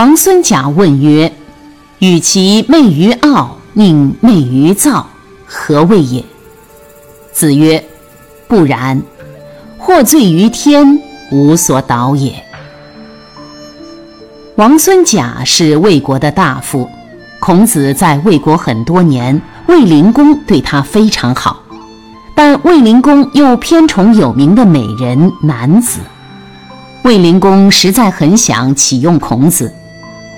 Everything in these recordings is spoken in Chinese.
王孙贾问曰：“与其媚于傲，宁媚于躁，何谓也？”子曰：“不然。获罪于天，无所导也。”王孙贾是魏国的大夫，孔子在魏国很多年，卫灵公对他非常好，但卫灵公又偏宠有名的美人男子。卫灵公实在很想启用孔子，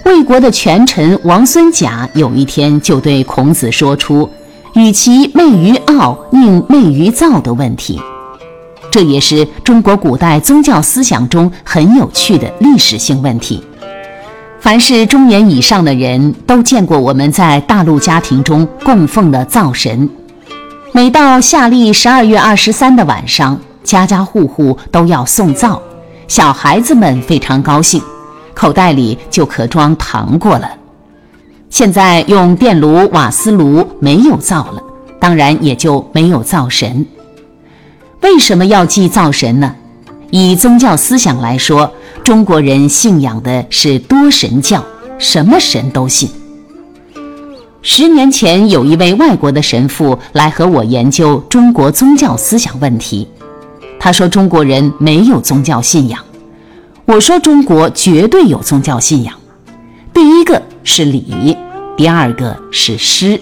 魏国的权臣王孙贾有一天就对孔子说出“与其媚于傲，宁媚于躁”的问题。这也是中国古代宗教思想中很有趣的历史性问题。凡是中年以上的人都见过我们在大陆家庭中供奉的灶神，每到夏历十二月二十三的晚上，家家户户都要送灶。小孩子们非常高兴，口袋里就可装糖果了。现在用电炉、瓦斯炉没有灶了，当然也就没有灶神。为什么要祭灶神呢？以宗教思想来说，中国人信仰的是多神教，什么神都信。十年前，有一位外国的神父来和我研究中国宗教思想问题。他说：“中国人没有宗教信仰。”我说：“中国绝对有宗教信仰。第一个是礼，第二个是诗，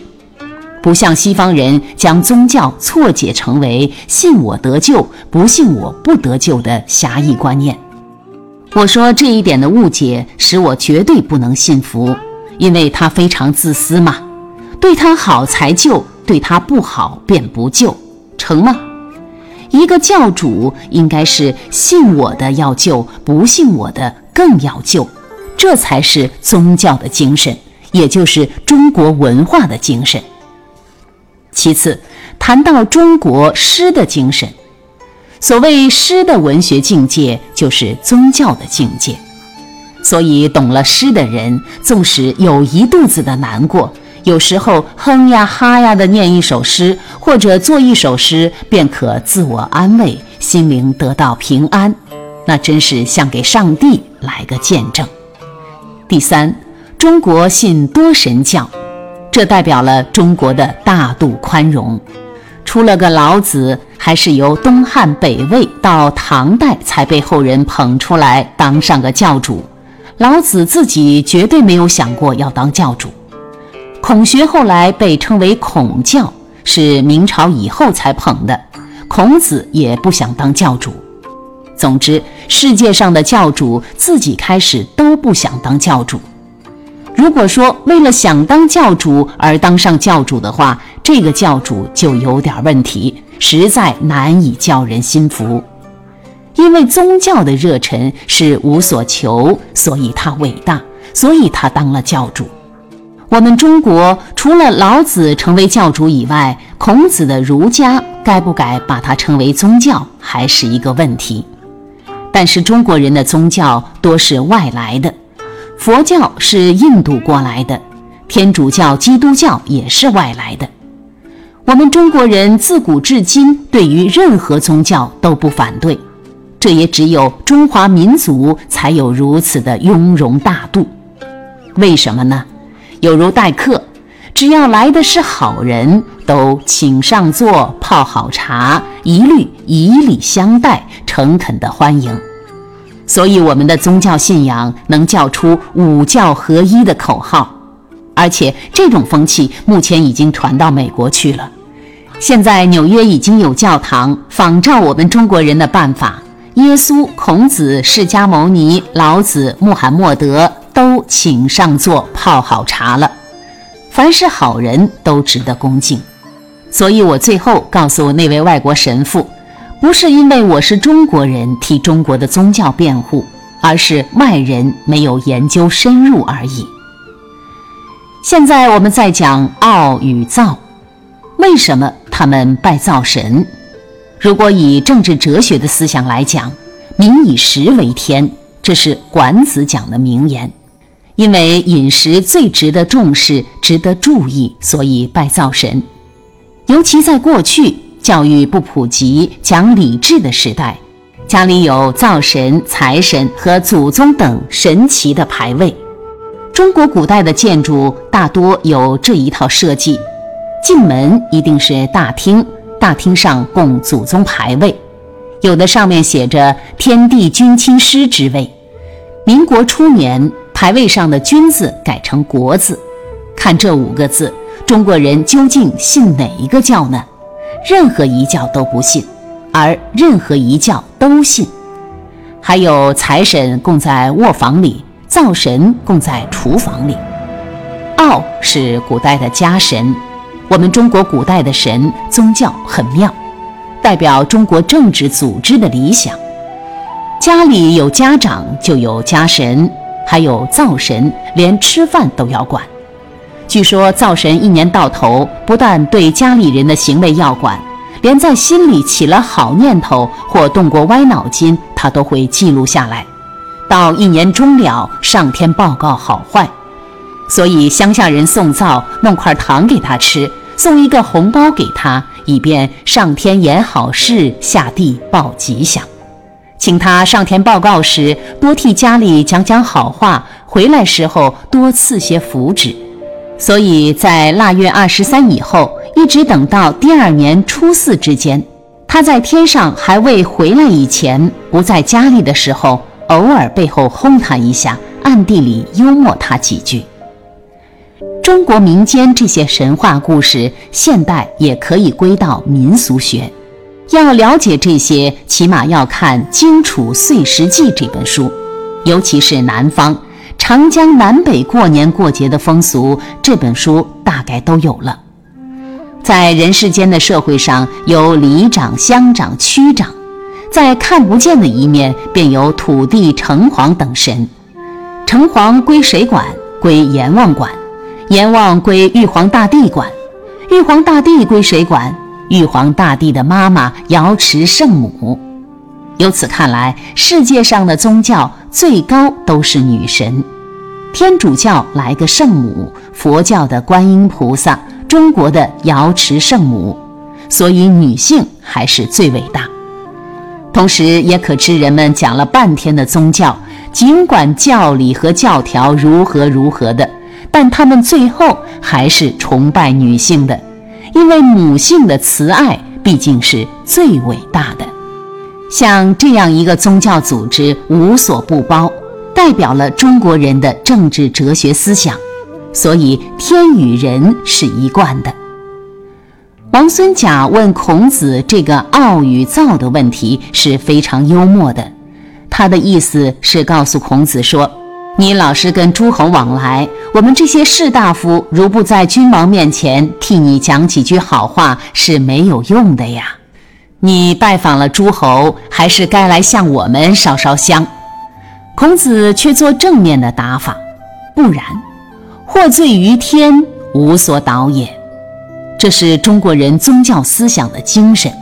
不像西方人将宗教错解成为‘信我得救，不信我不得救’的狭义观念。”我说：“这一点的误解使我绝对不能信服，因为他非常自私嘛，对他好才救，对他不好便不救，成吗？”一个教主应该是信我的要救，不信我的更要救，这才是宗教的精神，也就是中国文化的精神。其次，谈到中国诗的精神，所谓诗的文学境界，就是宗教的境界。所以，懂了诗的人，纵使有一肚子的难过。有时候哼呀哈呀的念一首诗，或者做一首诗，便可自我安慰，心灵得到平安，那真是像给上帝来个见证。第三，中国信多神教，这代表了中国的大度宽容。出了个老子，还是由东汉北魏到唐代才被后人捧出来当上个教主，老子自己绝对没有想过要当教主。孔学后来被称为孔教，是明朝以后才捧的。孔子也不想当教主。总之，世界上的教主自己开始都不想当教主。如果说为了想当教主而当上教主的话，这个教主就有点问题，实在难以叫人心服。因为宗教的热忱是无所求，所以他伟大，所以他当了教主。我们中国除了老子成为教主以外，孔子的儒家该不该把它称为宗教，还是一个问题。但是中国人的宗教多是外来的，佛教是印度过来的，天主教、基督教也是外来的。我们中国人自古至今对于任何宗教都不反对，这也只有中华民族才有如此的雍容大度。为什么呢？有如待客，只要来的是好人，都请上座，泡好茶，一律以礼相待，诚恳的欢迎。所以，我们的宗教信仰能叫出五教合一的口号，而且这种风气目前已经传到美国去了。现在纽约已经有教堂仿照我们中国人的办法，耶稣、孔子、释迦牟尼、老子、穆罕默德。都请上座，泡好茶了。凡是好人都值得恭敬，所以我最后告诉那位外国神父，不是因为我是中国人替中国的宗教辩护，而是外人没有研究深入而已。现在我们在讲傲与躁，为什么他们拜灶神？如果以政治哲学的思想来讲，“民以食为天”，这是管子讲的名言。因为饮食最值得重视、值得注意，所以拜灶神。尤其在过去教育不普及、讲礼制的时代，家里有灶神、财神和祖宗等神奇的牌位。中国古代的建筑大多有这一套设计：进门一定是大厅，大厅上供祖宗牌位，有的上面写着“天地君亲师”之位。民国初年。牌位上的“君”字改成“国”字，看这五个字，中国人究竟信哪一个教呢？任何一教都不信，而任何一教都信。还有财神供在卧房里，灶神供在厨房里。灶是古代的家神，我们中国古代的神宗教很妙，代表中国政治组织的理想。家里有家长，就有家神。还有灶神，连吃饭都要管。据说灶神一年到头不但对家里人的行为要管，连在心里起了好念头或动过歪脑筋，他都会记录下来。到一年终了，上天报告好坏。所以乡下人送灶，弄块糖给他吃，送一个红包给他，以便上天言好事，下地报吉祥。请他上天报告时，多替家里讲讲好话；回来时候多赐些福祉。所以在腊月二十三以后，一直等到第二年初四之间，他在天上还未回来以前，不在家里的时候，偶尔背后轰他一下，暗地里幽默他几句。中国民间这些神话故事，现代也可以归到民俗学。要了解这些，起码要看《荆楚岁时记》这本书，尤其是南方长江南北过年过节的风俗，这本书大概都有了。在人世间的社会上，有里长、乡长、区长，在看不见的一面，便有土地、城隍等神。城隍归谁管？归阎王管。阎王归玉皇大帝管。玉皇大帝归谁管？玉皇大帝的妈妈瑶池圣母，由此看来，世界上的宗教最高都是女神。天主教来个圣母，佛教的观音菩萨，中国的瑶池圣母，所以女性还是最伟大。同时，也可知人们讲了半天的宗教，尽管教理和教条如何如何的，但他们最后还是崇拜女性的。因为母性的慈爱毕竟是最伟大的，像这样一个宗教组织无所不包，代表了中国人的政治哲学思想，所以天与人是一贯的。王孙甲问孔子这个傲与躁的问题是非常幽默的，他的意思是告诉孔子说。你老是跟诸侯往来，我们这些士大夫如不在君王面前替你讲几句好话是没有用的呀。你拜访了诸侯，还是该来向我们烧烧香。孔子却做正面的答法，不然，获罪于天，无所导也。这是中国人宗教思想的精神。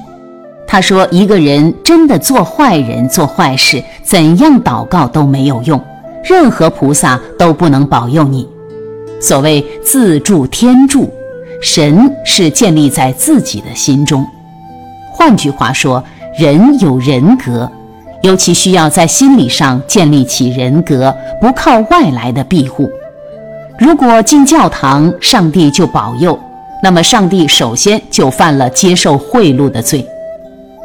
他说，一个人真的做坏人、做坏事，怎样祷告都没有用。任何菩萨都不能保佑你。所谓自助天助，神是建立在自己的心中。换句话说，人有人格，尤其需要在心理上建立起人格，不靠外来的庇护。如果进教堂，上帝就保佑，那么上帝首先就犯了接受贿赂的罪，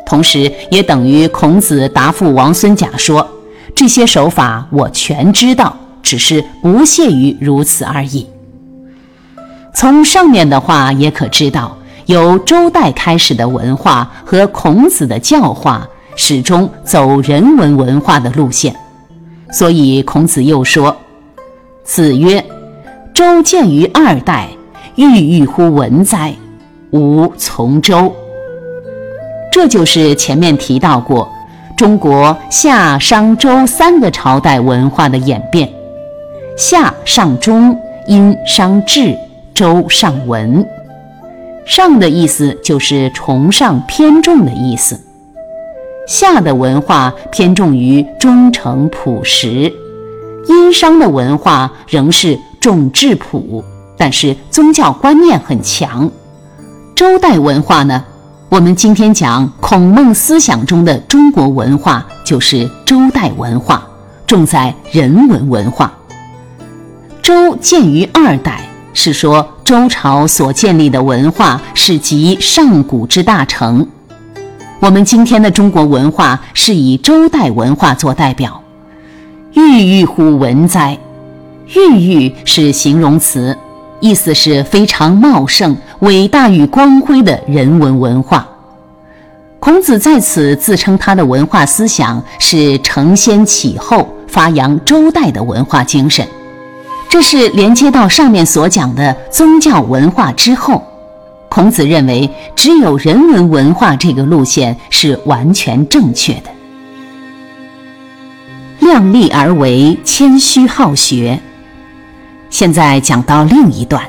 同时也等于孔子答复王孙贾说。这些手法我全知道，只是不屑于如此而已。从上面的话也可知道，由周代开始的文化和孔子的教化始终走人文文化的路线。所以孔子又说：“子曰，周见于二代，郁郁乎文哉？吾从周。”这就是前面提到过。中国夏、商、周三个朝代文化的演变。夏上中，殷商至，周上文。上的意思就是崇尚、偏重的意思。夏的文化偏重于忠诚朴实，殷商的文化仍是重质朴，但是宗教观念很强。周代文化呢？我们今天讲孔孟思想中的中国文化，就是周代文化，重在人文文化。周建于二代，是说周朝所建立的文化是集上古之大成。我们今天的中国文化是以周代文化做代表。郁郁乎文哉？郁郁是形容词。意思是非常茂盛、伟大与光辉的人文文化。孔子在此自称他的文化思想是承先启后，发扬周代的文化精神。这是连接到上面所讲的宗教文化之后。孔子认为，只有人文文化这个路线是完全正确的。量力而为，谦虚好学。现在讲到另一段。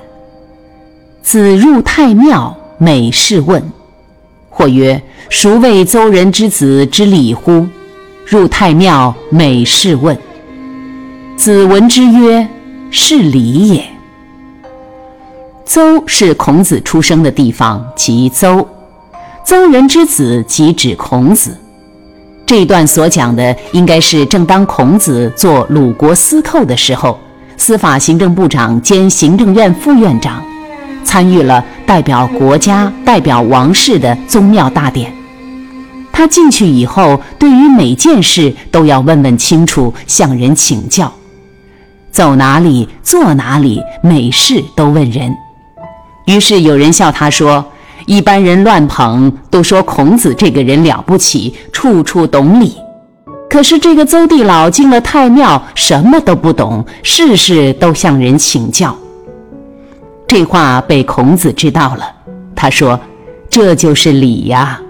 子入太庙，每事问。或曰：孰谓邹人之子之礼乎？入太庙，每事问。子闻之曰：是礼也。邹是孔子出生的地方，即邹。邹人之子即指孔子。这一段所讲的，应该是正当孔子做鲁国司寇的时候。司法行政部长兼行政院副院长，参与了代表国家、代表王室的宗庙大典。他进去以后，对于每件事都要问问清楚，向人请教。走哪里，坐哪里，每事都问人。于是有人笑他说：“一般人乱捧，都说孔子这个人了不起，处处懂礼。”可是这个邹地老进了太庙，什么都不懂，事事都向人请教。这话被孔子知道了，他说：“这就是礼呀。”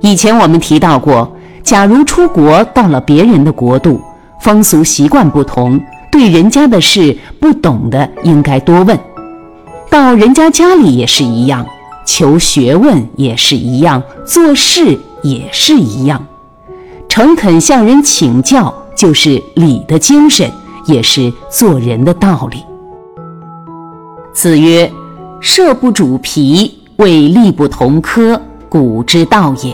以前我们提到过，假如出国到了别人的国度，风俗习惯不同，对人家的事不懂的，应该多问。到人家家里也是一样，求学问也是一样，做事也是一样。诚恳向人请教，就是礼的精神，也是做人的道理。子曰：“射不主皮，为力不同科，古之道也。”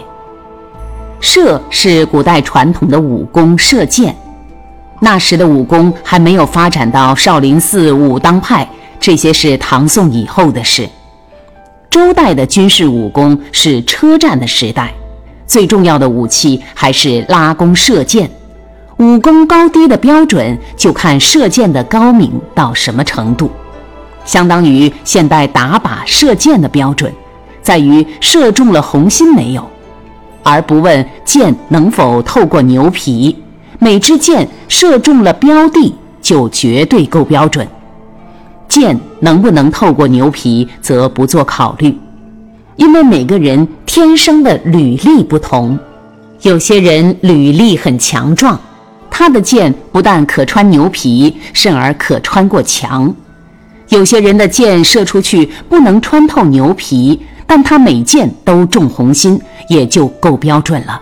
射是古代传统的武功，射箭。那时的武功还没有发展到少林寺武当派，这些是唐宋以后的事。周代的军事武功是车战的时代。最重要的武器还是拉弓射箭，武功高低的标准就看射箭的高明到什么程度，相当于现代打靶射箭的标准，在于射中了红心没有，而不问箭能否透过牛皮。每支箭射中了标的，就绝对够标准；箭能不能透过牛皮，则不做考虑。因为每个人天生的履历不同，有些人履历很强壮，他的箭不但可穿牛皮，甚而可穿过墙；有些人的箭射出去不能穿透牛皮，但他每箭都中红心，也就够标准了。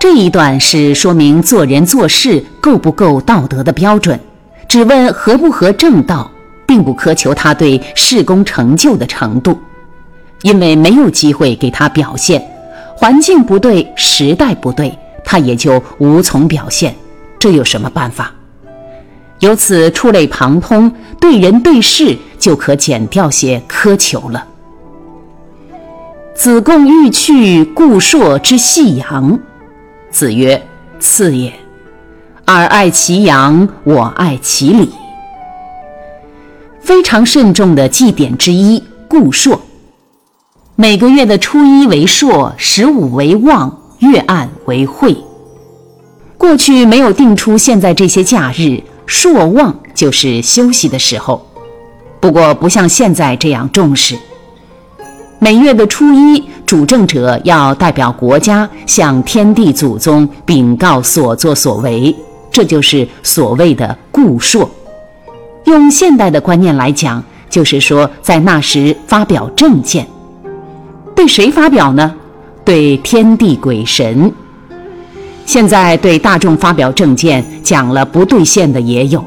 这一段是说明做人做事够不够道德的标准，只问合不合正道，并不苛求他对事功成就的程度。因为没有机会给他表现，环境不对，时代不对，他也就无从表现。这有什么办法？由此触类旁通，对人对事就可减掉些苛求了。子贡欲去顾硕之细阳，子曰：“次也。尔爱其阳，我爱其礼。”非常慎重的祭典之一，固硕。每个月的初一为朔，十五为望，月暗为晦。过去没有定出现在这些假日，朔望就是休息的时候。不过不像现在这样重视。每月的初一，主政者要代表国家向天地祖宗禀告所作所为，这就是所谓的固朔。用现代的观念来讲，就是说在那时发表政见。对谁发表呢？对天地鬼神。现在对大众发表政见，讲了不兑现的也有。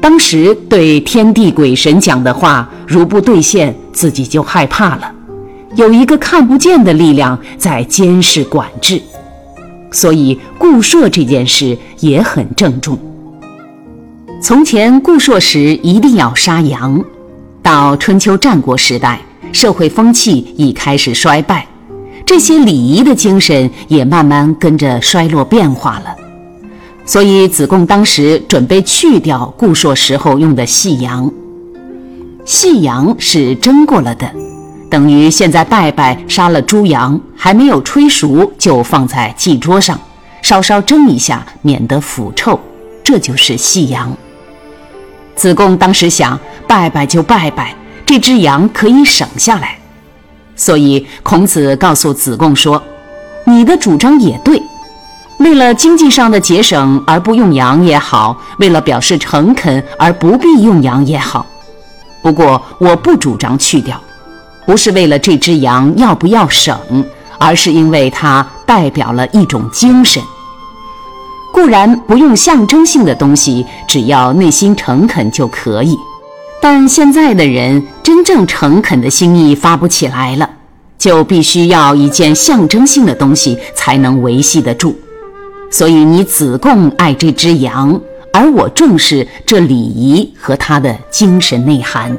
当时对天地鬼神讲的话，如不兑现，自己就害怕了。有一个看不见的力量在监视管制，所以固朔这件事也很郑重。从前固朔时一定要杀羊，到春秋战国时代，社会风气已开始衰败，这些礼仪的精神也慢慢跟着衰落变化了。所以子贡当时准备去掉固朔时候用的细羊，细羊是蒸过了的。等于现在拜拜杀了猪羊，还没有吹熟就放在祭桌上，稍稍蒸一下，免得腐臭，这就是细羊。子贡当时想，拜拜就拜拜，这只羊可以省下来，所以孔子告诉子贡说：“你的主张也对，为了经济上的节省而不用羊也好，为了表示诚恳而不必用羊也好，不过我不主张去掉。”不是为了这只羊要不要省，而是因为它代表了一种精神。固然不用象征性的东西，只要内心诚恳就可以。但现在的人真正诚恳的心意发不起来了，就必须要一件象征性的东西才能维系得住。所以你子贡爱这只羊，而我重视这礼仪和它的精神内涵。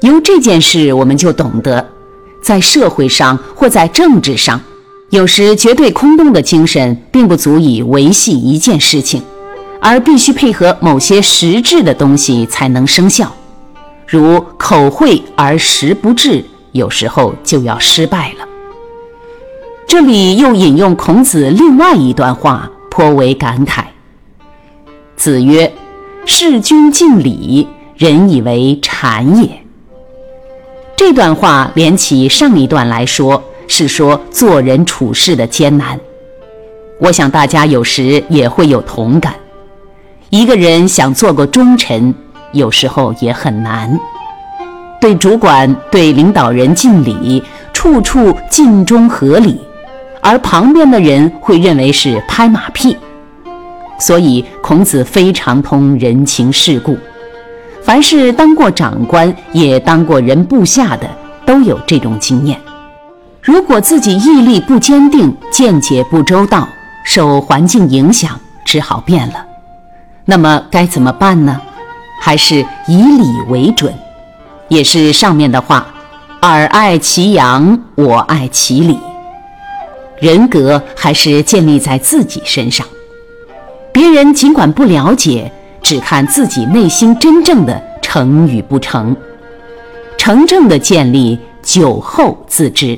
由这件事，我们就懂得，在社会上或在政治上，有时绝对空洞的精神并不足以维系一件事情，而必须配合某些实质的东西才能生效。如口惠而实不至，有时候就要失败了。这里又引用孔子另外一段话，颇为感慨。子曰：“事君敬礼，人以为谄也。”这段话连起上一段来说，是说做人处事的艰难。我想大家有时也会有同感。一个人想做个忠臣，有时候也很难。对主管、对领导人敬礼，处处尽忠合理，而旁边的人会认为是拍马屁。所以孔子非常通人情世故。凡是当过长官，也当过人部下的，都有这种经验。如果自己毅力不坚定，见解不周到，受环境影响，只好变了。那么该怎么办呢？还是以礼为准，也是上面的话：“尔爱其阳，我爱其礼。”人格还是建立在自己身上，别人尽管不了解。只看自己内心真正的成与不成，成正的建立，久后自知。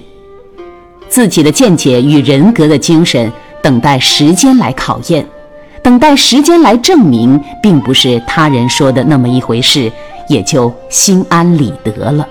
自己的见解与人格的精神，等待时间来考验，等待时间来证明，并不是他人说的那么一回事，也就心安理得了。